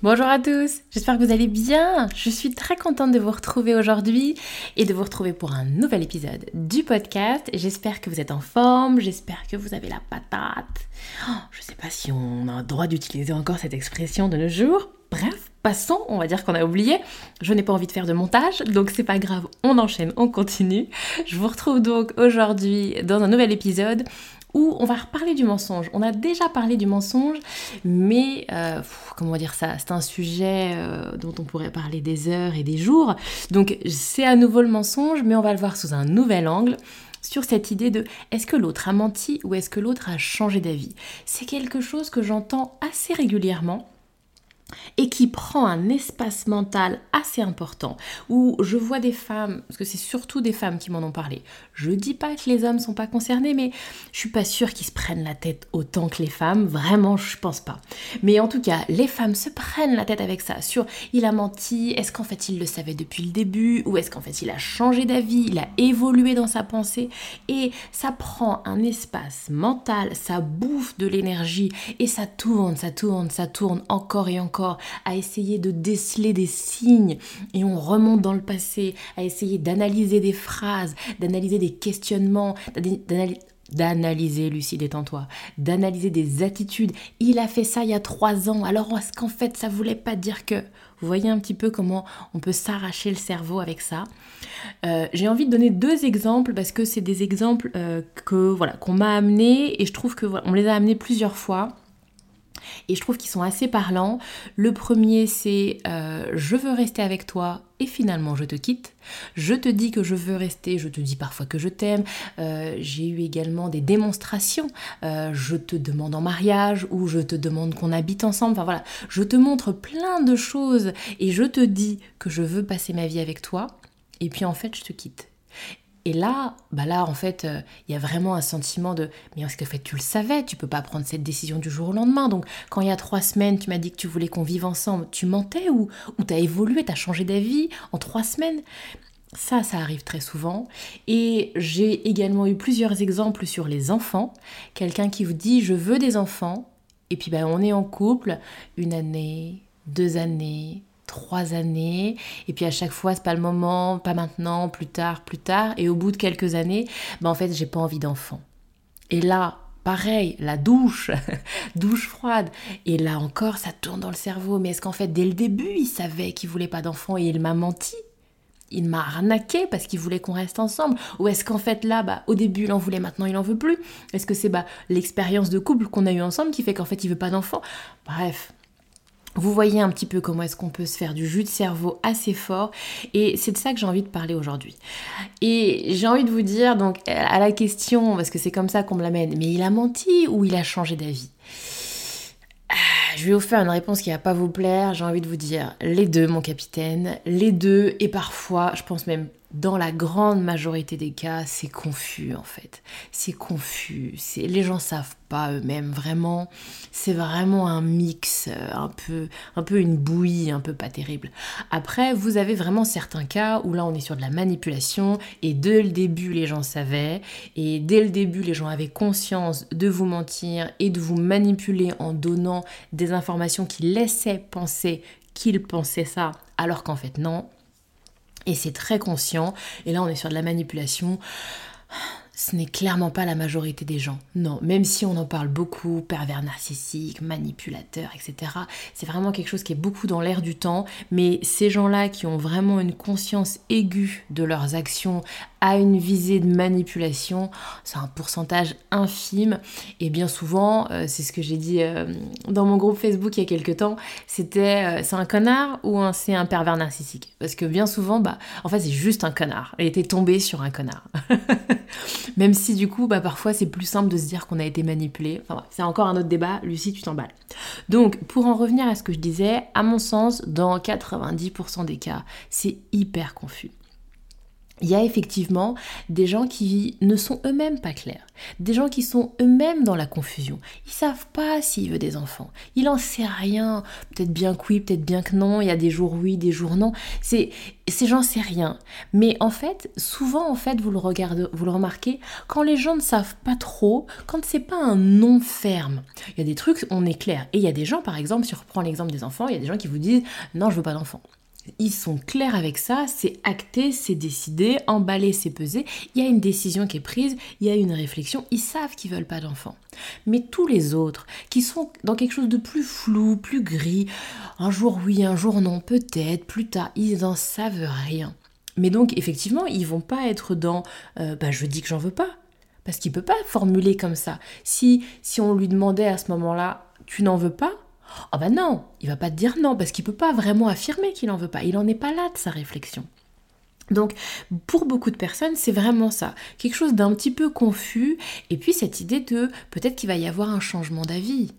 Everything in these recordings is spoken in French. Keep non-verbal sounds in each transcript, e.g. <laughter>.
Bonjour à tous, j'espère que vous allez bien. Je suis très contente de vous retrouver aujourd'hui et de vous retrouver pour un nouvel épisode du podcast. J'espère que vous êtes en forme, j'espère que vous avez la patate. Oh, je ne sais pas si on a le droit d'utiliser encore cette expression de nos jours. Bref, passons, on va dire qu'on a oublié. Je n'ai pas envie de faire de montage, donc c'est pas grave, on enchaîne, on continue. Je vous retrouve donc aujourd'hui dans un nouvel épisode on va reparler du mensonge. On a déjà parlé du mensonge, mais euh, comment dire ça C'est un sujet euh, dont on pourrait parler des heures et des jours. Donc c'est à nouveau le mensonge, mais on va le voir sous un nouvel angle sur cette idée de est-ce que l'autre a menti ou est-ce que l'autre a changé d'avis? C'est quelque chose que j'entends assez régulièrement et qui prend un espace mental assez important, où je vois des femmes, parce que c'est surtout des femmes qui m'en ont parlé, je dis pas que les hommes sont pas concernés, mais je suis pas sûre qu'ils se prennent la tête autant que les femmes, vraiment je pense pas. Mais en tout cas, les femmes se prennent la tête avec ça, sur il a menti, est-ce qu'en fait il le savait depuis le début, ou est-ce qu'en fait il a changé d'avis, il a évolué dans sa pensée, et ça prend un espace mental, ça bouffe de l'énergie, et ça tourne, ça tourne, ça tourne encore et encore à essayer de déceler des signes et on remonte dans le passé, à essayer d'analyser des phrases, d'analyser des questionnements, d'analyser, Lucie, détends-toi, d'analyser des attitudes. Il a fait ça il y a trois ans, alors est-ce qu'en fait ça voulait pas dire que... Vous voyez un petit peu comment on peut s'arracher le cerveau avec ça. Euh, j'ai envie de donner deux exemples parce que c'est des exemples euh, que voilà qu'on m'a amenés et je trouve que on les a amenés plusieurs fois. Et je trouve qu'ils sont assez parlants. Le premier, c'est euh, je veux rester avec toi et finalement je te quitte. Je te dis que je veux rester, je te dis parfois que je t'aime. Euh, j'ai eu également des démonstrations. Euh, je te demande en mariage ou je te demande qu'on habite ensemble. Enfin voilà, je te montre plein de choses et je te dis que je veux passer ma vie avec toi. Et puis en fait, je te quitte. Et là, bah là, en fait, euh, il y a vraiment un sentiment de mais est-ce que fait tu le savais, tu peux pas prendre cette décision du jour au lendemain. Donc, quand il y a trois semaines, tu m'as dit que tu voulais qu'on vive ensemble, tu mentais ou, ou tu as évolué, tu as changé d'avis en trois semaines? Ça, ça arrive très souvent. Et j'ai également eu plusieurs exemples sur les enfants. Quelqu'un qui vous dit je veux des enfants. Et puis ben, on est en couple une année, deux années, trois années, et puis à chaque fois c'est pas le moment, pas maintenant, plus tard, plus tard, et au bout de quelques années, ben en fait j'ai pas envie d'enfant. Et là, pareil, la douche, <laughs> douche froide, et là encore ça tourne dans le cerveau, mais est-ce qu'en fait dès le début il savait qu'il voulait pas d'enfant et il m'a menti? Il m'a arnaqué parce qu'il voulait qu'on reste ensemble. Ou est-ce qu'en fait là, bah, au début il en voulait, maintenant il en veut plus? Est-ce que c'est bah, l'expérience de couple qu'on a eu ensemble qui fait qu'en fait il veut pas d'enfant? Bref, vous voyez un petit peu comment est-ce qu'on peut se faire du jus de cerveau assez fort et c'est de ça que j'ai envie de parler aujourd'hui. Et j'ai envie de vous dire donc à la question parce que c'est comme ça qu'on me l'amène, mais il a menti ou il a changé d'avis? Ah, je vais vous faire une réponse qui va pas vous plaire, j'ai envie de vous dire les deux mon capitaine, les deux et parfois, je pense même dans la grande majorité des cas, c'est confus en fait. C'est confus. Les gens savent pas eux-mêmes vraiment. C'est vraiment un mix, euh, un peu, un peu une bouillie, un peu pas terrible. Après, vous avez vraiment certains cas où là on est sur de la manipulation et dès le début les gens savaient et dès le début les gens avaient conscience de vous mentir et de vous manipuler en donnant des informations qui laissaient penser qu'ils pensaient ça alors qu'en fait non et c'est très conscient. Et là, on est sur de la manipulation. Ce n'est clairement pas la majorité des gens. Non, même si on en parle beaucoup, pervers narcissique, manipulateur, etc. C'est vraiment quelque chose qui est beaucoup dans l'air du temps. Mais ces gens-là qui ont vraiment une conscience aiguë de leurs actions à une visée de manipulation, c'est un pourcentage infime. Et bien souvent, euh, c'est ce que j'ai dit euh, dans mon groupe Facebook il y a quelques temps, c'était euh, c'est un connard ou c'est un pervers narcissique? Parce que bien souvent, bah, en fait, c'est juste un connard. Elle était tombée sur un connard. <laughs> Même si du coup, bah, parfois c'est plus simple de se dire qu'on a été manipulé. Enfin c'est encore un autre débat. Lucie, tu t'emballes. Donc, pour en revenir à ce que je disais, à mon sens, dans 90% des cas, c'est hyper confus il y a effectivement des gens qui ne sont eux-mêmes pas clairs, des gens qui sont eux-mêmes dans la confusion. Ils savent pas s'il veut des enfants. Il en sait rien. Peut-être bien que oui, peut-être bien que non. Il y a des jours oui, des jours non. C'est ces gens sait rien. Mais en fait, souvent en fait, vous le regardez, vous le remarquez, quand les gens ne savent pas trop, quand c'est pas un non ferme. Il y a des trucs, on est clair. Et il y a des gens, par exemple, si on reprend l'exemple des enfants, il y a des gens qui vous disent non, je veux pas d'enfants. Ils sont clairs avec ça, c'est acté, c'est décidé, emballé, c'est pesé. Il y a une décision qui est prise, il y a une réflexion, ils savent qu'ils veulent pas d'enfants. Mais tous les autres, qui sont dans quelque chose de plus flou, plus gris, un jour oui, un jour non, peut-être, plus tard, ils n'en savent rien. Mais donc, effectivement, ils vont pas être dans euh, bah, je dis que j'en veux pas. Parce qu'il peut pas formuler comme ça. Si, si on lui demandait à ce moment-là, tu n'en veux pas, ah ben non, il va pas te dire non parce qu'il peut pas vraiment affirmer qu'il en veut pas. Il en est pas là de sa réflexion. Donc pour beaucoup de personnes, c'est vraiment ça, quelque chose d'un petit peu confus et puis cette idée de peut-être qu'il va y avoir un changement d'avis.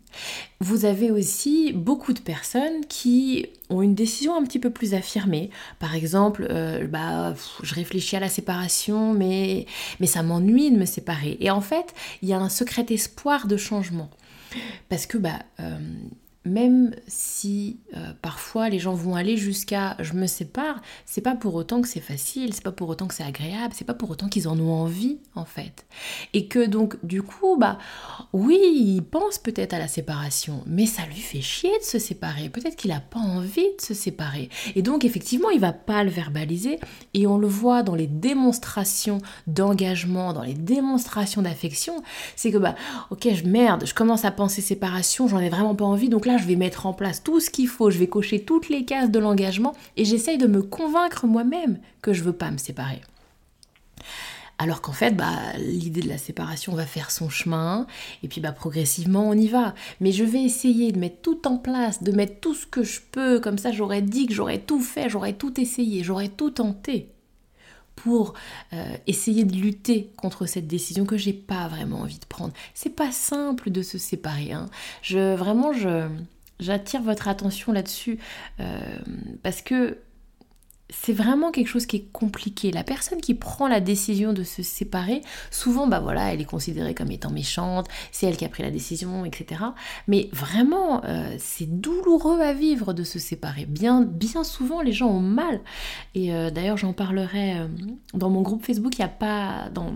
Vous avez aussi beaucoup de personnes qui ont une décision un petit peu plus affirmée. Par exemple, euh, bah, je réfléchis à la séparation, mais, mais ça m'ennuie de me séparer. Et en fait, il y a un secret espoir de changement. Parce que bah, euh, même si euh, parfois les gens vont aller jusqu'à je me sépare, c'est pas pour autant que c'est facile, c'est pas pour autant que c'est agréable, c'est pas pour autant qu'ils en ont envie en fait. Et que donc du coup, bah oui, il pense peut-être à la séparation, mais ça lui fait chier de se séparer. Peut-être qu'il a pas envie de se séparer. Et donc effectivement, il va pas le verbaliser et on le voit dans les démonstrations d'engagement, dans les démonstrations d'affection, c'est que bah OK, je merde, je commence à penser séparation, j'en ai vraiment pas envie donc je vais mettre en place tout ce qu'il faut, je vais cocher toutes les cases de l'engagement et j'essaye de me convaincre moi-même que je veux pas me séparer. Alors qu'en fait, bah, l'idée de la séparation va faire son chemin, et puis bah, progressivement on y va. Mais je vais essayer de mettre tout en place, de mettre tout ce que je peux, comme ça j'aurais dit que j'aurais tout fait, j'aurais tout essayé, j'aurais tout tenté pour euh, essayer de lutter contre cette décision que j'ai pas vraiment envie de prendre. C'est pas simple de se séparer. Hein. Je vraiment j'attire votre attention là-dessus euh, parce que c'est vraiment quelque chose qui est compliqué. La personne qui prend la décision de se séparer, souvent, bah voilà, elle est considérée comme étant méchante, c'est elle qui a pris la décision, etc. Mais vraiment, euh, c'est douloureux à vivre de se séparer. Bien, bien souvent, les gens ont mal. Et euh, d'ailleurs, j'en parlerai euh, dans mon groupe Facebook. Il n'y a pas dans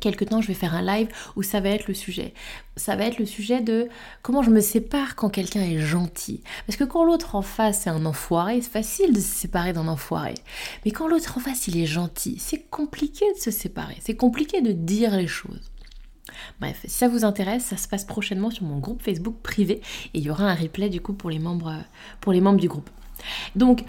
quelque temps, je vais faire un live où ça va être le sujet. Ça va être le sujet de comment je me sépare quand quelqu'un est gentil. Parce que quand l'autre en face est un enfoiré, c'est facile de se séparer d'un enfoiré. Mais quand l'autre en face il est gentil, c'est compliqué de se séparer. C'est compliqué de dire les choses. Bref, si ça vous intéresse, ça se passe prochainement sur mon groupe Facebook privé et il y aura un replay du coup pour les membres, pour les membres du groupe. Donc,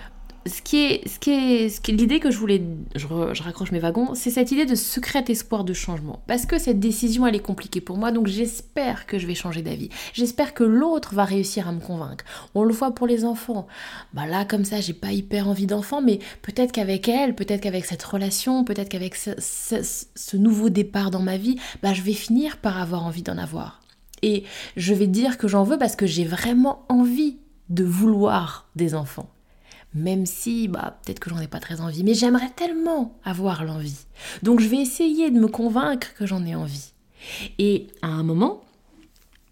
ce qui est, ce qui est, ce qui l'idée que je voulais, je, raccroche mes wagons, c'est cette idée de secret espoir de changement. Parce que cette décision, elle est compliquée pour moi, donc j'espère que je vais changer d'avis. J'espère que l'autre va réussir à me convaincre. On le voit pour les enfants. Bah là, comme ça, j'ai pas hyper envie d'enfant, mais peut-être qu'avec elle, peut-être qu'avec cette relation, peut-être qu'avec ce, ce, nouveau départ dans ma vie, bah je vais finir par avoir envie d'en avoir. Et je vais dire que j'en veux parce que j'ai vraiment envie de vouloir des enfants même si bah peut-être que j'en ai pas très envie, mais j'aimerais tellement avoir l'envie. Donc je vais essayer de me convaincre que j'en ai envie. Et à un moment,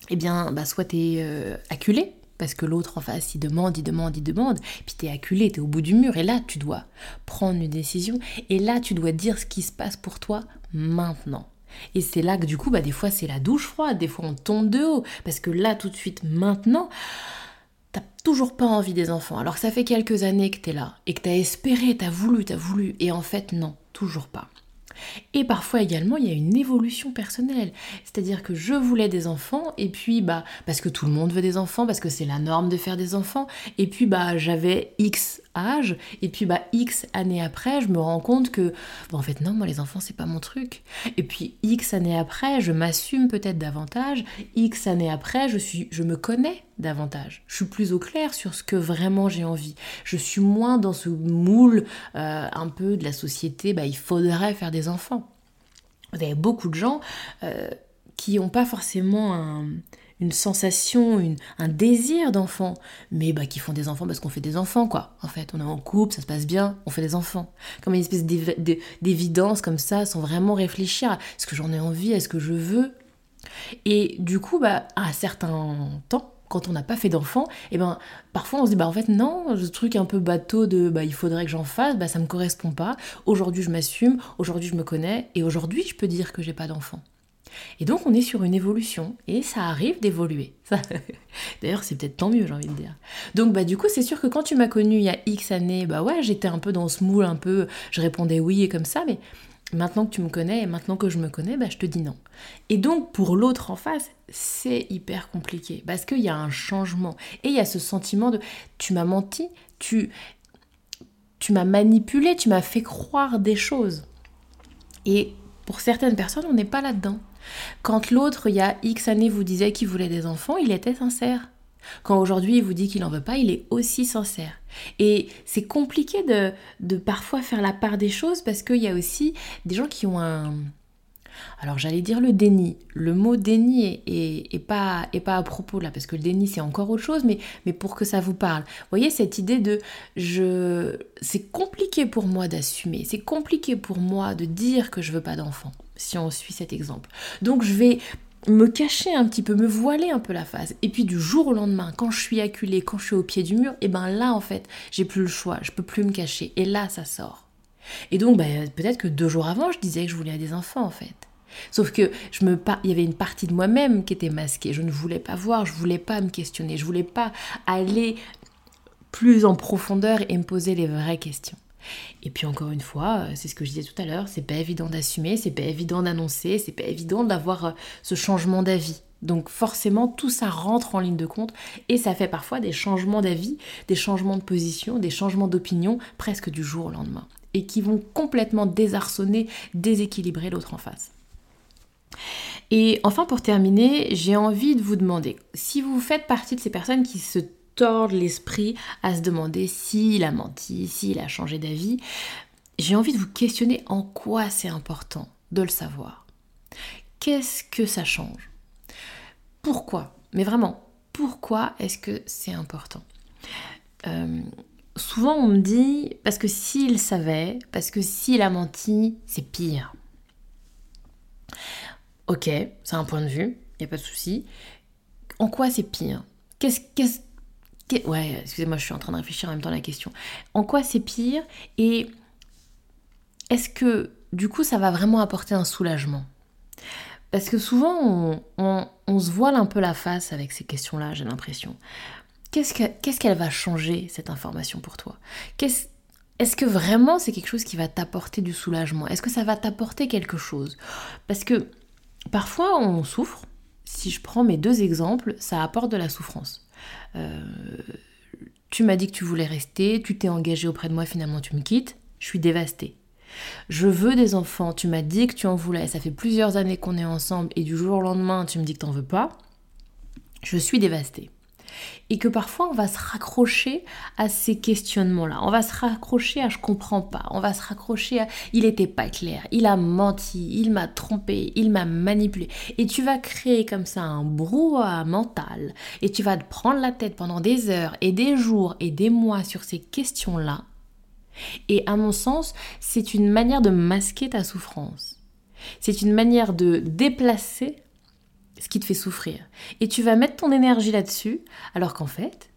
eh bien, bah, soit tu es euh, acculé, parce que l'autre en face, il demande, il demande, il demande, puis tu es acculé, tu es au bout du mur, et là, tu dois prendre une décision, et là, tu dois dire ce qui se passe pour toi maintenant. Et c'est là que du coup, bah, des fois, c'est la douche froide, des fois, on tombe de haut, parce que là, tout de suite, maintenant, t'as toujours pas envie des enfants, alors que ça fait quelques années que t'es là, et que t'as espéré, t'as voulu, t'as voulu, et en fait non, toujours pas. Et parfois également, il y a une évolution personnelle. C'est-à-dire que je voulais des enfants, et puis, bah, parce que tout le monde veut des enfants, parce que c'est la norme de faire des enfants, et puis, bah, j'avais X et puis, bah, X années après, je me rends compte que, en fait, non, moi, les enfants, c'est pas mon truc. Et puis, X années après, je m'assume peut-être davantage, X années après, je, suis, je me connais davantage. Je suis plus au clair sur ce que vraiment j'ai envie. Je suis moins dans ce moule euh, un peu de la société, bah, il faudrait faire des enfants. Vous avez beaucoup de gens euh, qui n'ont pas forcément une sensation, un désir d'enfant, mais bah, qui font des enfants parce qu'on fait des enfants, quoi. En fait, on est en couple, ça se passe bien, on fait des enfants. Comme une espèce d'évidence comme ça, sans vraiment réfléchir à est-ce que j'en ai envie, est-ce que je veux. Et du coup, bah, à un certain temps, quand on n'a pas fait d'enfant, et eh ben parfois on se dit bah en fait non, ce truc un peu bateau de bah il faudrait que j'en fasse, bah ça me correspond pas. Aujourd'hui je m'assume, aujourd'hui je me connais et aujourd'hui je peux dire que j'ai pas d'enfant. Et donc on est sur une évolution et ça arrive d'évoluer. <laughs> D'ailleurs c'est peut-être tant mieux j'ai envie de dire. Donc bah du coup c'est sûr que quand tu m'as connu il y a X années, bah ouais j'étais un peu dans ce moule un peu, je répondais oui et comme ça, mais Maintenant que tu me connais et maintenant que je me connais, bah, je te dis non. Et donc pour l'autre en face, c'est hyper compliqué parce qu'il y a un changement et il y a ce sentiment de tu m'as menti, tu, tu m'as manipulé, tu m'as fait croire des choses. Et pour certaines personnes, on n'est pas là-dedans. Quand l'autre, il y a X années, vous disait qu'il voulait des enfants, il était sincère. Quand aujourd'hui il vous dit qu'il n'en veut pas, il est aussi sincère. Et c'est compliqué de, de, parfois faire la part des choses parce qu'il y a aussi des gens qui ont un... Alors j'allais dire le déni. Le mot déni est, pas, pas à propos là, parce que le déni c'est encore autre chose, mais, mais pour que ça vous parle. Vous voyez cette idée de je... C'est compliqué pour moi d'assumer, c'est compliqué pour moi de dire que je veux pas d'enfant, si on suit cet exemple. Donc je vais me cacher un petit peu, me voiler un peu la face. Et puis du jour au lendemain, quand je suis acculée, quand je suis au pied du mur, et ben là en fait, j'ai plus le choix, je peux plus me cacher. Et là, ça sort. Et donc, ben, peut-être que deux jours avant, je disais que je voulais des enfants en fait. Sauf que je me il y avait une partie de moi-même qui était masquée. Je ne voulais pas voir, je voulais pas me questionner, je voulais pas aller plus en profondeur et me poser les vraies questions. Et puis encore une fois, euh, c'est ce que je disais tout à l'heure, c'est pas évident d'assumer, c'est pas évident d'annoncer, c'est pas évident d'avoir euh, ce changement d'avis. Donc forcément, tout ça rentre en ligne de compte et ça fait parfois des changements d'avis, des changements de position, des changements d'opinion presque du jour au lendemain et qui vont complètement désarçonner, déséquilibrer l'autre en face. Et enfin, pour terminer, j'ai envie de vous demander, si vous faites partie de ces personnes qui se l'esprit à se demander s'il a menti, s'il a changé d'avis, j'ai envie de vous questionner en quoi c'est important de le savoir. Qu'est-ce que ça change? Pourquoi? Mais vraiment, pourquoi est-ce que c'est important? Euh, Souvent on me dit parce que s'il savait, parce que s'il a menti, c'est pire. Ok, c'est un point de vue, il n'y a pas de souci. En quoi c'est pire? Qu'est-ce qu'est-ce Ouais, excusez-moi, je suis en train de réfléchir en même temps à la question. En quoi c'est pire Et est-ce que du coup ça va vraiment apporter un soulagement? Parce que souvent on, se voile un peu la face avec ces questions-là, j'ai l'impression. Qu'est-ce qu'elle va changer cette information pour toi? Est-ce que vraiment c'est quelque chose qui va t'apporter du soulagement? Est-ce que ça va t'apporter quelque chose? Parce que parfois on souffre. Si je prends mes deux exemples, ça apporte de la souffrance. Euh, tu m'as dit que tu voulais rester, tu t'es engagé auprès de moi, finalement tu me quittes, je suis dévastée. Je veux des enfants, tu m'as dit que tu en voulais, ça fait plusieurs années qu'on est ensemble et du jour au lendemain tu me dis que t'en veux pas, je suis dévastée et que parfois on va se raccrocher à ces questionnements-là. On va se raccrocher à je comprends pas. On va se raccrocher à il était pas clair, il a menti, il m'a trompé, il m'a manipulé. Et tu vas créer comme ça un brouhaha mental et tu vas te prendre la tête pendant des heures et des jours et des mois sur ces questions-là. Et à mon sens, c'est une manière de masquer ta souffrance. C'est une manière de déplacer ce qui te fait souffrir. Et tu vas mettre ton énergie là-dessus, alors qu'en fait,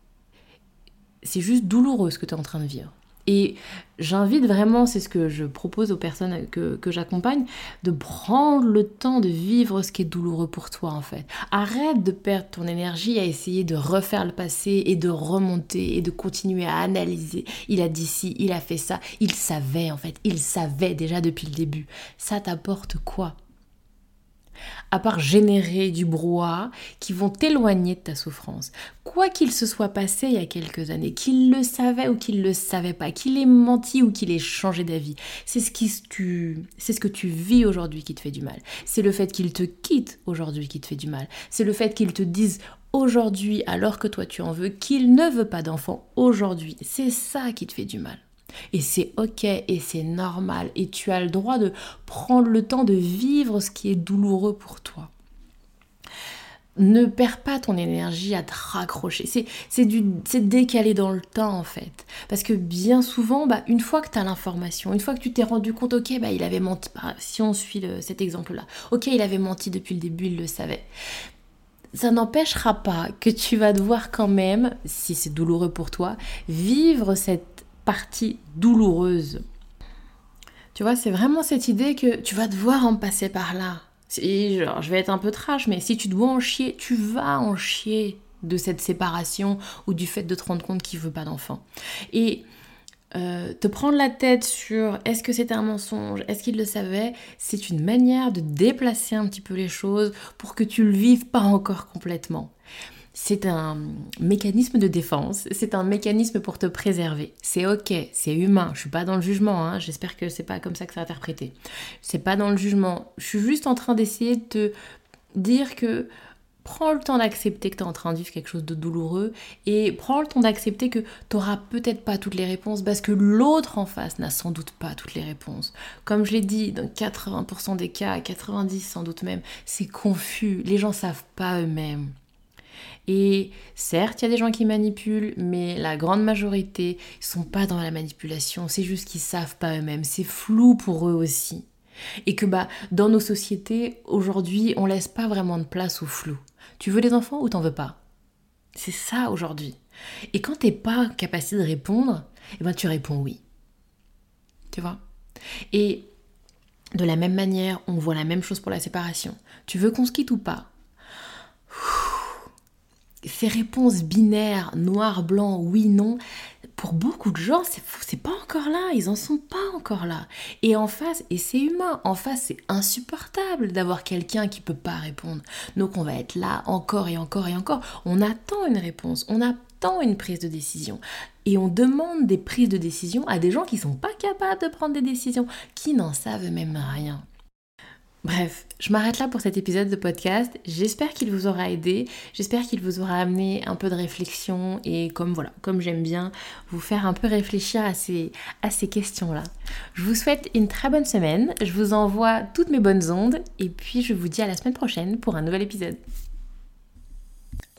c'est juste douloureux ce que tu es en train de vivre. Et j'invite vraiment, c'est ce que je propose aux personnes que, que j'accompagne, de prendre le temps de vivre ce qui est douloureux pour toi en fait. Arrête de perdre ton énergie à essayer de refaire le passé et de remonter et de continuer à analyser. Il a dit ci, il a fait ça, il savait en fait, il savait déjà depuis le début. Ça t'apporte quoi? À part générer du brouhaha qui vont t'éloigner de ta souffrance. Quoi qu'il se soit passé il y a quelques années, qu'il le savait ou qu'il ne le savait pas, qu'il ait menti ou qu'il ait changé d'avis, c'est ce, qui c'est ce que tu vis aujourd'hui qui te fait du mal. C'est le fait qu'il te quitte aujourd'hui qui te fait du mal. C'est le fait qu'il te dise aujourd'hui, alors que toi tu en veux, qu'il ne veut pas d'enfant aujourd'hui. C'est ça qui te fait du mal. Et c'est ok et c'est normal et tu as le droit de prendre le temps de vivre ce qui est douloureux pour toi. Ne perds pas ton énergie à te raccrocher. C'est décalé dans le temps en fait. Parce que bien souvent, bah, une fois que tu as l'information, une fois que tu t'es rendu compte, ok, bah, il avait menti, bah, si on suit cet exemple-là, ok, il avait menti depuis le début, il le savait ça n'empêchera pas que tu vas devoir quand même, si c'est douloureux pour toi, vivre cette partie douloureuse. Tu vois, c'est vraiment cette idée que tu vas devoir en passer par là. genre, je vais être un peu trash, mais si tu dois en chier, tu vas en chier de cette séparation ou du fait de te rendre compte qu'il veut pas d'enfant. Et euh, te prendre la tête sur est-ce que c'était un mensonge, est-ce qu'il le savait, c'est une manière de déplacer un petit peu les choses pour que tu le vives pas encore complètement c'est un mécanisme de défense, c'est un mécanisme pour te préserver. C'est ok, c'est humain, je suis pas dans le jugement, hein. j'espère que c'est pas comme ça que c'est interprété. C'est pas dans le jugement, je suis juste en train d'essayer de te dire que prends le temps d'accepter que tu es en train de vivre quelque chose de douloureux et prends le temps d'accepter que tu n'auras peut-être pas toutes les réponses parce que l'autre en face n'a sans doute pas toutes les réponses. Comme je l'ai dit, dans 80% des cas, 90% sans doute même, c'est confus, les gens savent pas eux-mêmes. Et certes, il y a des gens qui manipulent, mais la grande majorité ne sont pas dans la manipulation, c'est juste qu'ils savent pas eux-mêmes, c'est flou pour eux aussi. Et que bah dans nos sociétés aujourd'hui, on laisse pas vraiment de place au flou. Tu veux des enfants ou t'en veux pas? C'est ça aujourd'hui. Et quand t'es pas capacité de répondre, eh ben tu réponds oui. Tu vois? Et de la même manière, on voit la même chose pour la séparation. Tu veux qu'on se quitte ou pas? Ces réponses binaires, noir, blanc, oui, non, pour beaucoup de gens, c'est pas encore là, ils en sont pas encore là. Et en face, et c'est humain, en face, c'est insupportable d'avoir quelqu'un qui peut pas répondre. Donc on va être là encore et encore et encore. On attend une réponse, on attend une prise de décision. Et on demande des prises de décision à des gens qui sont pas capables de prendre des décisions, qui n'en savent même rien. Bref, je m'arrête là pour cet épisode de podcast. J'espère qu'il vous aura aidé, j'espère qu'il vous aura amené un peu de réflexion et comme voilà, comme j'aime bien vous faire un peu réfléchir à ces, à ces questions-là. Je vous souhaite une très bonne semaine, je vous envoie toutes mes bonnes ondes et puis je vous dis à la semaine prochaine pour un nouvel épisode.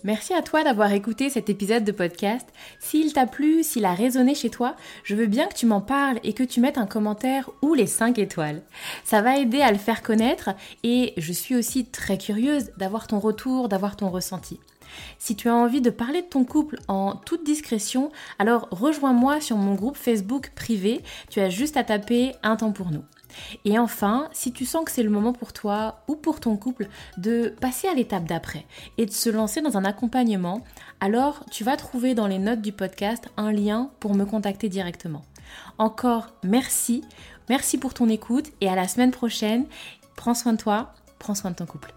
Merci à toi d'avoir écouté cet épisode de podcast. S'il t'a plu, s'il a résonné chez toi, je veux bien que tu m'en parles et que tu mettes un commentaire ou les 5 étoiles. Ça va aider à le faire connaître et je suis aussi très curieuse d'avoir ton retour, d'avoir ton ressenti. Si tu as envie de parler de ton couple en toute discrétion, alors rejoins-moi sur mon groupe Facebook privé. Tu as juste à taper un temps pour nous. Et enfin, si tu sens que c'est le moment pour toi ou pour ton couple de passer à l'étape d'après et de se lancer dans un accompagnement, alors tu vas trouver dans les notes du podcast un lien pour me contacter directement. Encore merci, merci pour ton écoute et à la semaine prochaine. Prends soin de toi, prends soin de ton couple.